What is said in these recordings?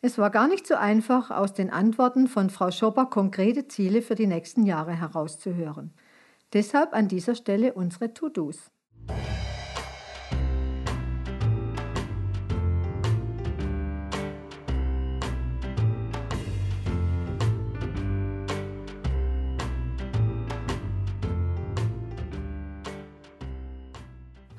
Es war gar nicht so einfach, aus den Antworten von Frau Schopper konkrete Ziele für die nächsten Jahre herauszuhören. Deshalb an dieser Stelle unsere To-Dos.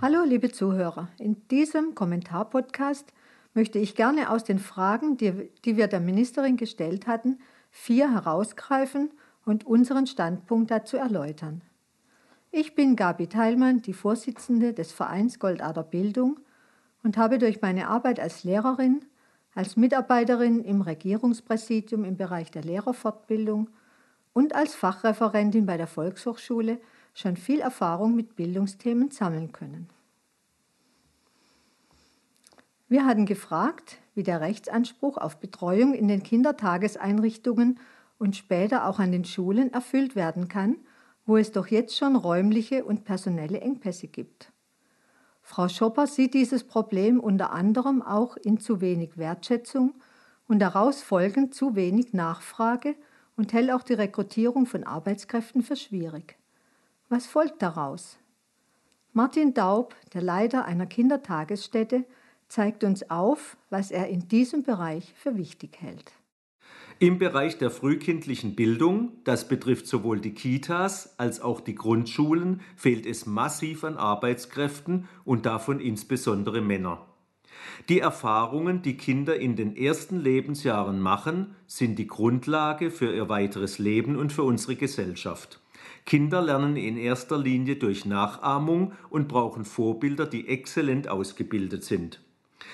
Hallo liebe Zuhörer, in diesem Kommentarpodcast möchte ich gerne aus den Fragen, die, die wir der Ministerin gestellt hatten, vier herausgreifen und unseren Standpunkt dazu erläutern. Ich bin Gabi Teilmann, die Vorsitzende des Vereins Goldader Bildung und habe durch meine Arbeit als Lehrerin, als Mitarbeiterin im Regierungspräsidium im Bereich der Lehrerfortbildung und als Fachreferentin bei der Volkshochschule schon viel Erfahrung mit Bildungsthemen sammeln können. Wir hatten gefragt, wie der Rechtsanspruch auf Betreuung in den Kindertageseinrichtungen und später auch an den Schulen erfüllt werden kann, wo es doch jetzt schon räumliche und personelle Engpässe gibt. Frau Schopper sieht dieses Problem unter anderem auch in zu wenig Wertschätzung und daraus folgend zu wenig Nachfrage und hält auch die Rekrutierung von Arbeitskräften für schwierig. Was folgt daraus? Martin Daub, der Leiter einer Kindertagesstätte, zeigt uns auf, was er in diesem Bereich für wichtig hält. Im Bereich der frühkindlichen Bildung, das betrifft sowohl die Kitas als auch die Grundschulen, fehlt es massiv an Arbeitskräften und davon insbesondere Männer. Die Erfahrungen, die Kinder in den ersten Lebensjahren machen, sind die Grundlage für ihr weiteres Leben und für unsere Gesellschaft. Kinder lernen in erster Linie durch Nachahmung und brauchen Vorbilder, die exzellent ausgebildet sind.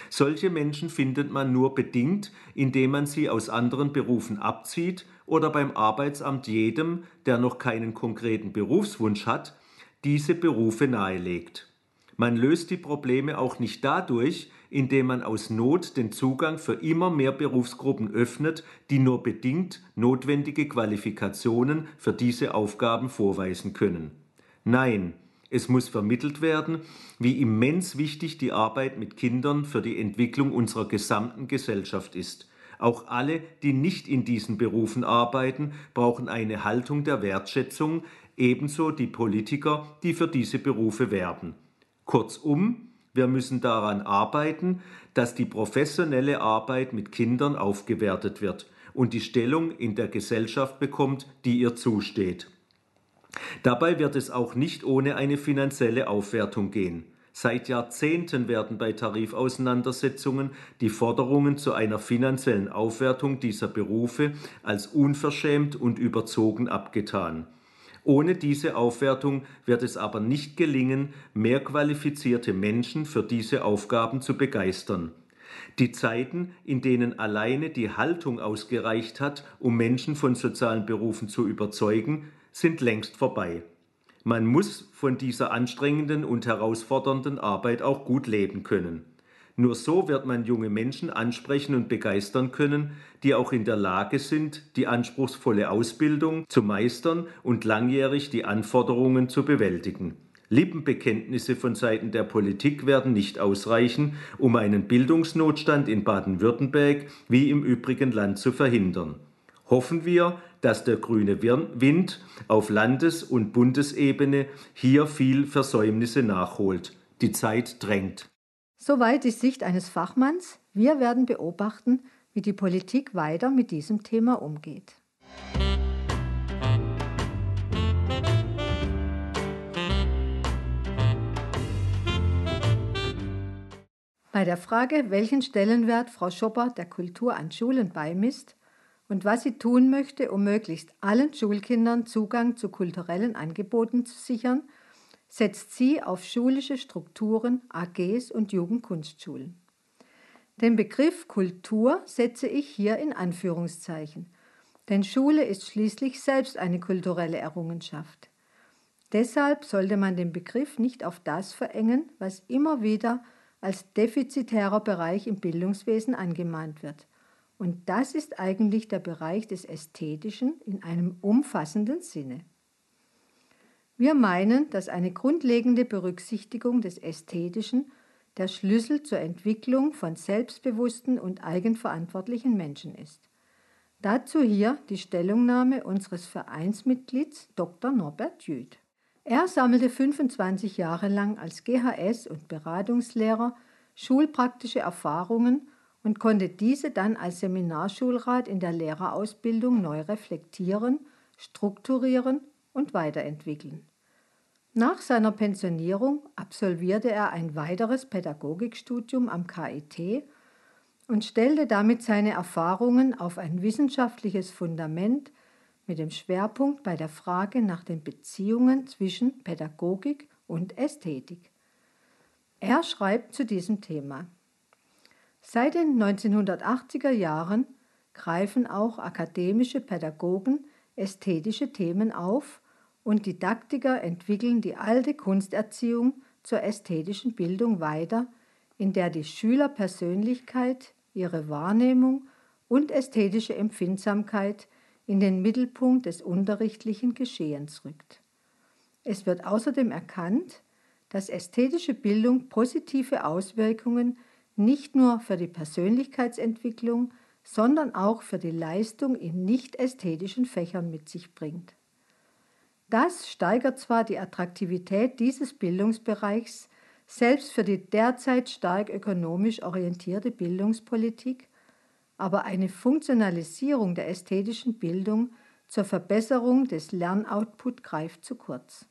Solche Menschen findet man nur bedingt, indem man sie aus anderen Berufen abzieht oder beim Arbeitsamt jedem, der noch keinen konkreten Berufswunsch hat, diese Berufe nahelegt. Man löst die Probleme auch nicht dadurch, indem man aus Not den Zugang für immer mehr Berufsgruppen öffnet, die nur bedingt notwendige Qualifikationen für diese Aufgaben vorweisen können. Nein, es muss vermittelt werden, wie immens wichtig die Arbeit mit Kindern für die Entwicklung unserer gesamten Gesellschaft ist. Auch alle, die nicht in diesen Berufen arbeiten, brauchen eine Haltung der Wertschätzung, ebenso die Politiker, die für diese Berufe werben. Kurzum, wir müssen daran arbeiten, dass die professionelle Arbeit mit Kindern aufgewertet wird und die Stellung in der Gesellschaft bekommt, die ihr zusteht. Dabei wird es auch nicht ohne eine finanzielle Aufwertung gehen. Seit Jahrzehnten werden bei Tarifauseinandersetzungen die Forderungen zu einer finanziellen Aufwertung dieser Berufe als unverschämt und überzogen abgetan. Ohne diese Aufwertung wird es aber nicht gelingen, mehr qualifizierte Menschen für diese Aufgaben zu begeistern. Die Zeiten, in denen alleine die Haltung ausgereicht hat, um Menschen von sozialen Berufen zu überzeugen, sind längst vorbei. Man muss von dieser anstrengenden und herausfordernden Arbeit auch gut leben können. Nur so wird man junge Menschen ansprechen und begeistern können, die auch in der Lage sind, die anspruchsvolle Ausbildung zu meistern und langjährig die Anforderungen zu bewältigen. Lippenbekenntnisse von Seiten der Politik werden nicht ausreichen, um einen Bildungsnotstand in Baden-Württemberg wie im übrigen Land zu verhindern. Hoffen wir, dass der grüne Wind auf Landes- und Bundesebene hier viel Versäumnisse nachholt. Die Zeit drängt. Soweit die Sicht eines Fachmanns. Wir werden beobachten, wie die Politik weiter mit diesem Thema umgeht. Bei der Frage, welchen Stellenwert Frau Schopper der Kultur an Schulen beimisst, und was sie tun möchte, um möglichst allen Schulkindern Zugang zu kulturellen Angeboten zu sichern, setzt sie auf schulische Strukturen, AGs und Jugendkunstschulen. Den Begriff Kultur setze ich hier in Anführungszeichen, denn Schule ist schließlich selbst eine kulturelle Errungenschaft. Deshalb sollte man den Begriff nicht auf das verengen, was immer wieder als defizitärer Bereich im Bildungswesen angemahnt wird – und das ist eigentlich der Bereich des Ästhetischen in einem umfassenden Sinne. Wir meinen, dass eine grundlegende Berücksichtigung des Ästhetischen der Schlüssel zur Entwicklung von selbstbewussten und eigenverantwortlichen Menschen ist. Dazu hier die Stellungnahme unseres Vereinsmitglieds Dr. Norbert Jüth. Er sammelte 25 Jahre lang als GHS- und Beratungslehrer schulpraktische Erfahrungen und konnte diese dann als Seminarschulrat in der Lehrerausbildung neu reflektieren, strukturieren und weiterentwickeln. Nach seiner Pensionierung absolvierte er ein weiteres Pädagogikstudium am KIT und stellte damit seine Erfahrungen auf ein wissenschaftliches Fundament mit dem Schwerpunkt bei der Frage nach den Beziehungen zwischen Pädagogik und Ästhetik. Er schreibt zu diesem Thema. Seit den 1980er Jahren greifen auch akademische Pädagogen ästhetische Themen auf und Didaktiker entwickeln die alte Kunsterziehung zur ästhetischen Bildung weiter, in der die Schülerpersönlichkeit, ihre Wahrnehmung und ästhetische Empfindsamkeit in den Mittelpunkt des unterrichtlichen Geschehens rückt. Es wird außerdem erkannt, dass ästhetische Bildung positive Auswirkungen nicht nur für die Persönlichkeitsentwicklung, sondern auch für die Leistung in nicht ästhetischen Fächern mit sich bringt. Das steigert zwar die Attraktivität dieses Bildungsbereichs selbst für die derzeit stark ökonomisch orientierte Bildungspolitik, aber eine Funktionalisierung der ästhetischen Bildung zur Verbesserung des Lernoutput greift zu kurz.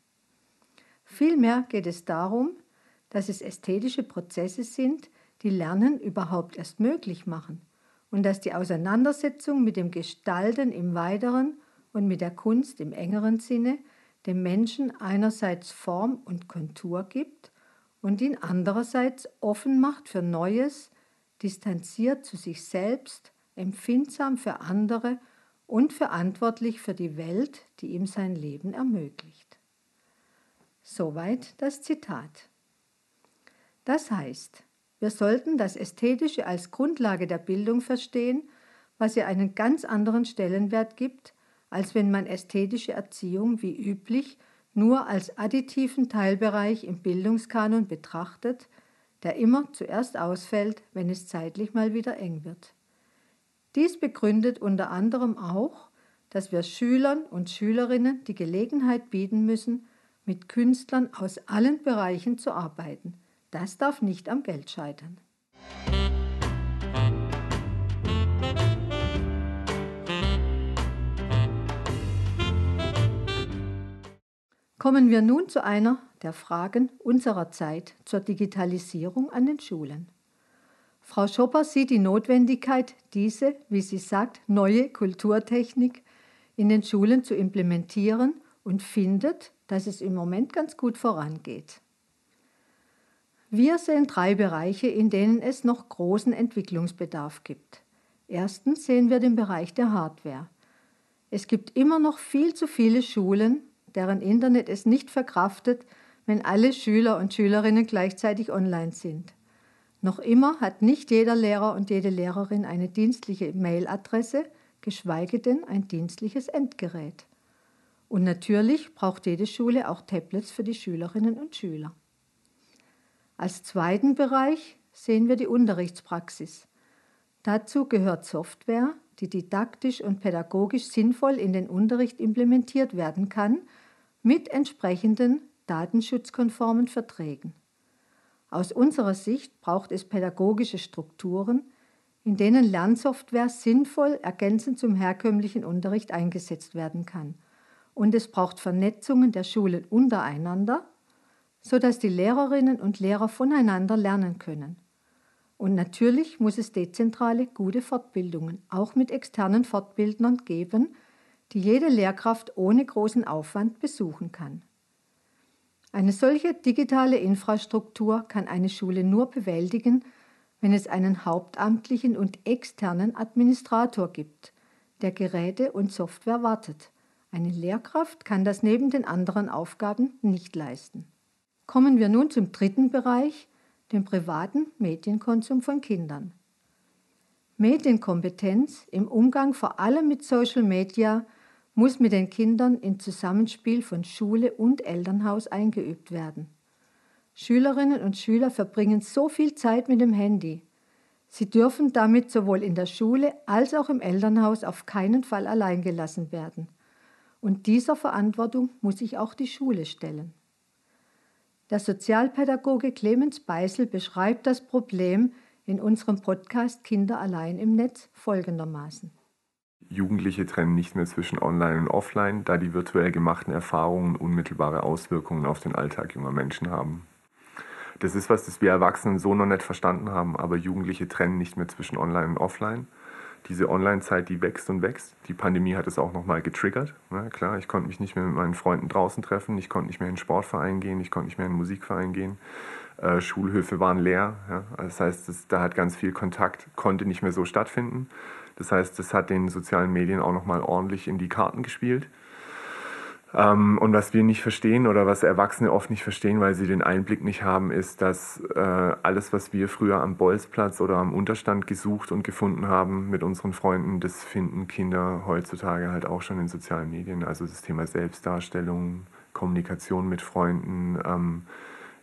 Vielmehr geht es darum, dass es ästhetische Prozesse sind, die Lernen überhaupt erst möglich machen und dass die Auseinandersetzung mit dem Gestalten im weiteren und mit der Kunst im engeren Sinne dem Menschen einerseits Form und Kontur gibt und ihn andererseits offen macht für Neues, distanziert zu sich selbst, empfindsam für andere und verantwortlich für die Welt, die ihm sein Leben ermöglicht. Soweit das Zitat. Das heißt, wir sollten das Ästhetische als Grundlage der Bildung verstehen, was ihr einen ganz anderen Stellenwert gibt als wenn man ästhetische Erziehung wie üblich nur als additiven Teilbereich im Bildungskanon betrachtet, der immer zuerst ausfällt, wenn es zeitlich mal wieder eng wird. Dies begründet unter anderem auch, dass wir Schülern und Schülerinnen die Gelegenheit bieten müssen, mit Künstlern aus allen Bereichen zu arbeiten. Das darf nicht am Geld scheitern. Kommen wir nun zu einer der Fragen unserer Zeit zur Digitalisierung an den Schulen. Frau Schopper sieht die Notwendigkeit, diese, wie sie sagt, neue Kulturtechnik in den Schulen zu implementieren und findet, dass es im Moment ganz gut vorangeht. Wir sehen drei Bereiche, in denen es noch großen Entwicklungsbedarf gibt. Erstens sehen wir den Bereich der Hardware. Es gibt immer noch viel zu viele Schulen, deren Internet es nicht verkraftet, wenn alle Schüler und Schülerinnen gleichzeitig online sind. Noch immer hat nicht jeder Lehrer und jede Lehrerin eine dienstliche Mailadresse, geschweige denn ein dienstliches Endgerät. Und natürlich braucht jede Schule auch Tablets für die Schülerinnen und Schüler. Als zweiten Bereich sehen wir die Unterrichtspraxis. Dazu gehört Software, die didaktisch und pädagogisch sinnvoll in den Unterricht implementiert werden kann mit entsprechenden datenschutzkonformen Verträgen. Aus unserer Sicht braucht es pädagogische Strukturen, in denen Lernsoftware sinnvoll ergänzend zum herkömmlichen Unterricht eingesetzt werden kann. Und es braucht Vernetzungen der Schulen untereinander, sodass die Lehrerinnen und Lehrer voneinander lernen können. Und natürlich muss es dezentrale gute Fortbildungen, auch mit externen Fortbildnern geben, die jede Lehrkraft ohne großen Aufwand besuchen kann. Eine solche digitale Infrastruktur kann eine Schule nur bewältigen, wenn es einen hauptamtlichen und externen Administrator gibt, der Geräte und Software wartet. Eine Lehrkraft kann das neben den anderen Aufgaben nicht leisten. Kommen wir nun zum dritten Bereich, dem privaten Medienkonsum von Kindern. Medienkompetenz im Umgang vor allem mit Social Media muss mit den Kindern im Zusammenspiel von Schule und Elternhaus eingeübt werden. Schülerinnen und Schüler verbringen so viel Zeit mit dem Handy. Sie dürfen damit sowohl in der Schule als auch im Elternhaus auf keinen Fall allein gelassen werden. Und dieser Verantwortung muss sich auch die Schule stellen. Der Sozialpädagoge Clemens Beisel beschreibt das Problem in unserem Podcast Kinder allein im Netz folgendermaßen. Jugendliche trennen nicht mehr zwischen Online und Offline, da die virtuell gemachten Erfahrungen unmittelbare Auswirkungen auf den Alltag junger Menschen haben. Das ist was, das wir Erwachsenen so noch nicht verstanden haben, aber Jugendliche trennen nicht mehr zwischen Online und Offline. Diese Online-Zeit, die wächst und wächst. Die Pandemie hat es auch nochmal getriggert. Ja, klar, ich konnte mich nicht mehr mit meinen Freunden draußen treffen, ich konnte nicht mehr in den Sportverein gehen, ich konnte nicht mehr in den Musikverein gehen. Äh, Schulhöfe waren leer. Ja. Das heißt, das, da hat ganz viel Kontakt, konnte nicht mehr so stattfinden. Das heißt, das hat den sozialen Medien auch nochmal ordentlich in die Karten gespielt. Ähm, und was wir nicht verstehen oder was Erwachsene oft nicht verstehen, weil sie den Einblick nicht haben, ist, dass äh, alles, was wir früher am Bolzplatz oder am Unterstand gesucht und gefunden haben mit unseren Freunden, das finden Kinder heutzutage halt auch schon in sozialen Medien. Also das Thema Selbstdarstellung, Kommunikation mit Freunden, ähm,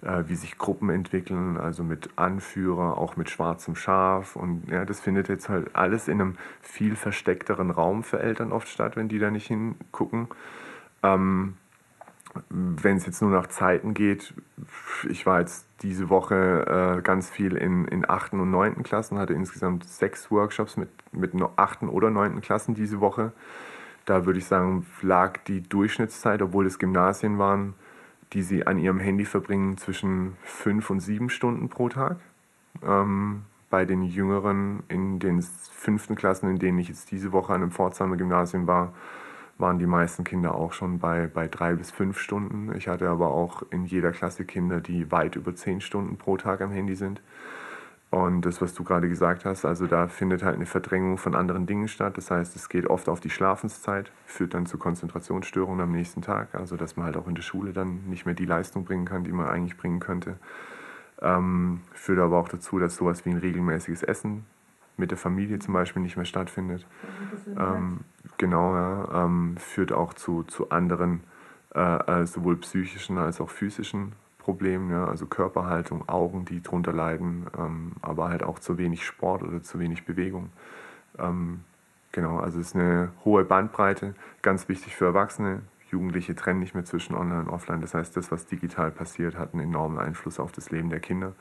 äh, wie sich Gruppen entwickeln, also mit Anführer, auch mit schwarzem Schaf. Und ja, das findet jetzt halt alles in einem viel versteckteren Raum für Eltern oft statt, wenn die da nicht hingucken. Ähm, wenn es jetzt nur nach Zeiten geht, ich war jetzt diese Woche äh, ganz viel in, in 8. und 9. Klassen, hatte insgesamt sechs Workshops mit, mit 8. oder 9. Klassen diese Woche. Da würde ich sagen, lag die Durchschnittszeit, obwohl es Gymnasien waren, die sie an ihrem Handy verbringen, zwischen fünf und sieben Stunden pro Tag. Ähm, bei den Jüngeren in den fünften Klassen, in denen ich jetzt diese Woche an einem Pforzheimer Gymnasium war, waren die meisten Kinder auch schon bei, bei drei bis fünf Stunden. Ich hatte aber auch in jeder Klasse Kinder, die weit über zehn Stunden pro Tag am Handy sind. Und das, was du gerade gesagt hast, also da findet halt eine Verdrängung von anderen Dingen statt. Das heißt, es geht oft auf die Schlafenszeit, führt dann zu Konzentrationsstörungen am nächsten Tag. Also dass man halt auch in der Schule dann nicht mehr die Leistung bringen kann, die man eigentlich bringen könnte. Ähm, führt aber auch dazu, dass sowas wie ein regelmäßiges Essen mit der Familie zum Beispiel nicht mehr stattfindet. Ähm, genau, ja, ähm, führt auch zu, zu anderen, äh, äh, sowohl psychischen als auch physischen Problemen, ja, also Körperhaltung, Augen, die darunter leiden, ähm, aber halt auch zu wenig Sport oder zu wenig Bewegung. Ähm, genau, also es ist eine hohe Bandbreite, ganz wichtig für Erwachsene. Jugendliche trennen nicht mehr zwischen Online und Offline. Das heißt, das, was digital passiert, hat einen enormen Einfluss auf das Leben der Kinder.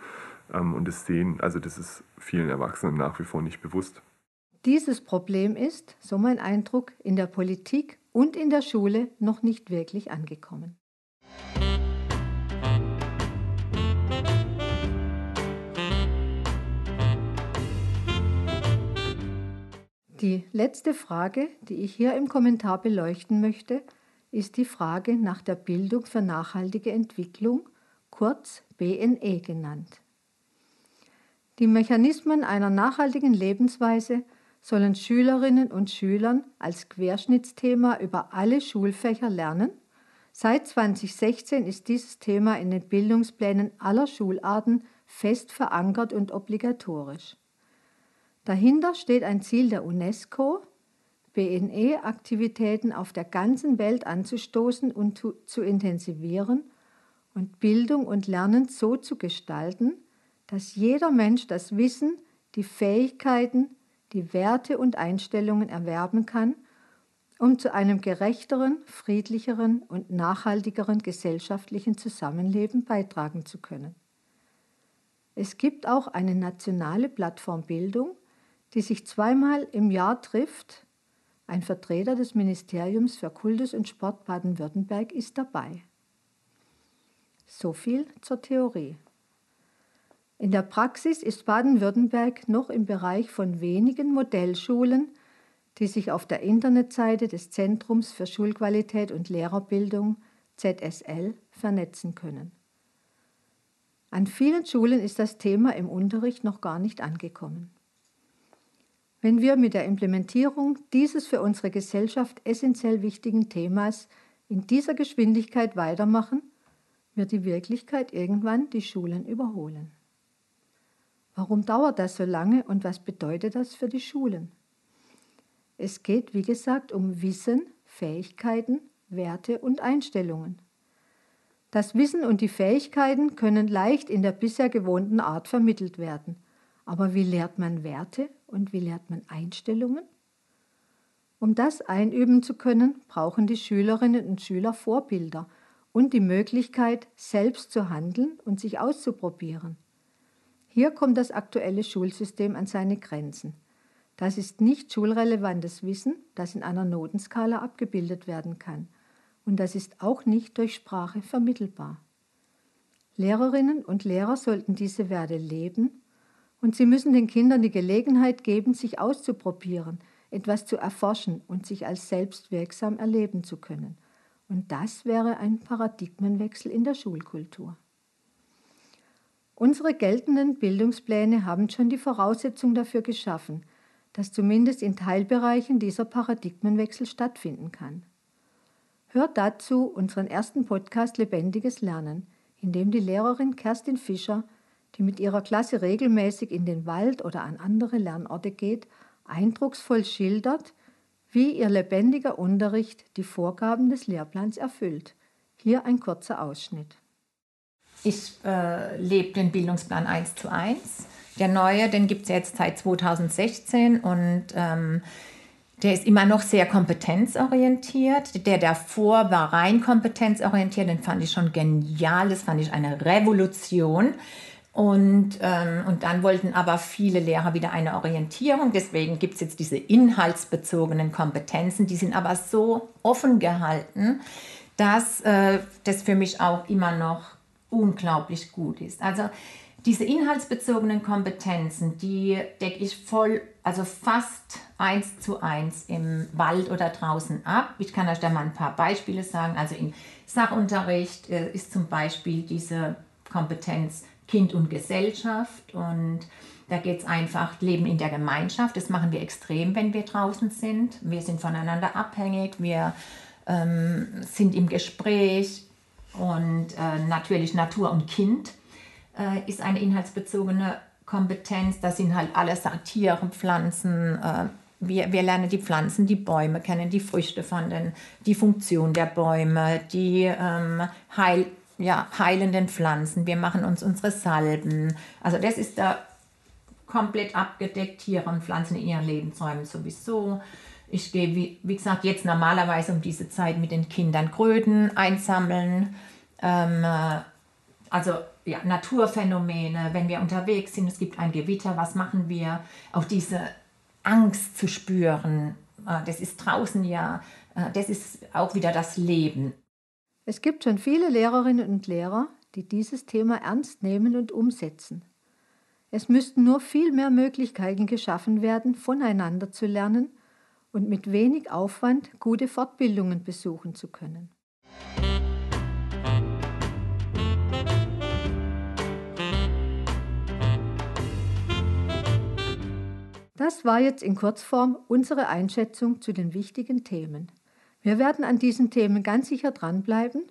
Ähm, und das sehen, also das ist vielen Erwachsenen nach wie vor nicht bewusst. Dieses Problem ist, so mein Eindruck, in der Politik und in der Schule noch nicht wirklich angekommen. Die letzte Frage, die ich hier im Kommentar beleuchten möchte, ist die Frage nach der Bildung für nachhaltige Entwicklung, kurz BNE genannt. Die Mechanismen einer nachhaltigen Lebensweise sollen Schülerinnen und Schülern als Querschnittsthema über alle Schulfächer lernen. Seit 2016 ist dieses Thema in den Bildungsplänen aller Schularten fest verankert und obligatorisch. Dahinter steht ein Ziel der UNESCO, BNE-Aktivitäten auf der ganzen Welt anzustoßen und zu, zu intensivieren und Bildung und Lernen so zu gestalten, dass jeder Mensch das Wissen, die Fähigkeiten, die Werte und Einstellungen erwerben kann, um zu einem gerechteren, friedlicheren und nachhaltigeren gesellschaftlichen Zusammenleben beitragen zu können. Es gibt auch eine nationale Plattform Bildung, die sich zweimal im Jahr trifft. Ein Vertreter des Ministeriums für Kultus und Sport Baden-Württemberg ist dabei. So viel zur Theorie. In der Praxis ist Baden-Württemberg noch im Bereich von wenigen Modellschulen, die sich auf der Internetseite des Zentrums für Schulqualität und Lehrerbildung ZSL vernetzen können. An vielen Schulen ist das Thema im Unterricht noch gar nicht angekommen. Wenn wir mit der Implementierung dieses für unsere Gesellschaft essentiell wichtigen Themas in dieser Geschwindigkeit weitermachen, wird die Wirklichkeit irgendwann die Schulen überholen. Warum dauert das so lange und was bedeutet das für die Schulen? Es geht, wie gesagt, um Wissen, Fähigkeiten, Werte und Einstellungen. Das Wissen und die Fähigkeiten können leicht in der bisher gewohnten Art vermittelt werden. Aber wie lehrt man Werte und wie lehrt man Einstellungen? Um das einüben zu können, brauchen die Schülerinnen und Schüler Vorbilder und die Möglichkeit, selbst zu handeln und sich auszuprobieren. Hier kommt das aktuelle Schulsystem an seine Grenzen. Das ist nicht schulrelevantes Wissen, das in einer Notenskala abgebildet werden kann. Und das ist auch nicht durch Sprache vermittelbar. Lehrerinnen und Lehrer sollten diese Werte leben und sie müssen den Kindern die Gelegenheit geben, sich auszuprobieren, etwas zu erforschen und sich als selbstwirksam erleben zu können. Und das wäre ein Paradigmenwechsel in der Schulkultur. Unsere geltenden Bildungspläne haben schon die Voraussetzung dafür geschaffen, dass zumindest in Teilbereichen dieser Paradigmenwechsel stattfinden kann. Hört dazu unseren ersten Podcast Lebendiges Lernen, in dem die Lehrerin Kerstin Fischer, die mit ihrer Klasse regelmäßig in den Wald oder an andere Lernorte geht, eindrucksvoll schildert, wie ihr lebendiger Unterricht die Vorgaben des Lehrplans erfüllt. Hier ein kurzer Ausschnitt. Ich äh, lebe den Bildungsplan 1 zu 1. Der neue, den gibt es jetzt seit 2016 und ähm, der ist immer noch sehr kompetenzorientiert. Der davor war rein kompetenzorientiert, den fand ich schon genial, das fand ich eine Revolution. Und, ähm, und dann wollten aber viele Lehrer wieder eine Orientierung. Deswegen gibt es jetzt diese inhaltsbezogenen Kompetenzen. Die sind aber so offen gehalten, dass äh, das für mich auch immer noch unglaublich gut ist. Also diese inhaltsbezogenen Kompetenzen, die decke ich voll, also fast eins zu eins im Wald oder draußen ab. Ich kann euch da mal ein paar Beispiele sagen. Also im Sachunterricht äh, ist zum Beispiel diese Kompetenz Kind und Gesellschaft und da geht es einfach Leben in der Gemeinschaft. Das machen wir extrem, wenn wir draußen sind. Wir sind voneinander abhängig, wir ähm, sind im Gespräch und äh, natürlich Natur und Kind äh, ist eine inhaltsbezogene Kompetenz. Das sind halt alles Tiere, Pflanzen. Äh, wir, wir lernen die Pflanzen, die Bäume kennen, die Früchte von den, die Funktion der Bäume, die ähm, Heil, ja, heilenden Pflanzen. Wir machen uns unsere Salben. Also das ist da komplett abgedeckt. Tiere und Pflanzen in ihren Lebensräumen sowieso. Ich gehe, wie, wie gesagt, jetzt normalerweise um diese Zeit mit den Kindern Kröten einsammeln. Ähm, äh, also ja, Naturphänomene, wenn wir unterwegs sind, es gibt ein Gewitter, was machen wir? Auch diese Angst zu spüren, äh, das ist draußen ja, äh, das ist auch wieder das Leben. Es gibt schon viele Lehrerinnen und Lehrer, die dieses Thema ernst nehmen und umsetzen. Es müssten nur viel mehr Möglichkeiten geschaffen werden, voneinander zu lernen und mit wenig Aufwand gute Fortbildungen besuchen zu können. Das war jetzt in Kurzform unsere Einschätzung zu den wichtigen Themen. Wir werden an diesen Themen ganz sicher dranbleiben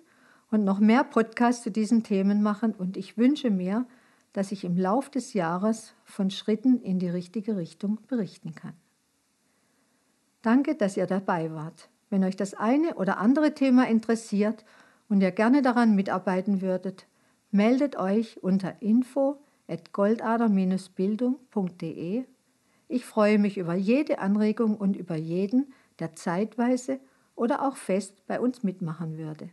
und noch mehr Podcasts zu diesen Themen machen und ich wünsche mir, dass ich im Lauf des Jahres von Schritten in die richtige Richtung berichten kann. Danke, dass ihr dabei wart. Wenn euch das eine oder andere Thema interessiert und ihr gerne daran mitarbeiten würdet, meldet euch unter info at goldader-bildung.de. Ich freue mich über jede Anregung und über jeden, der zeitweise oder auch fest bei uns mitmachen würde.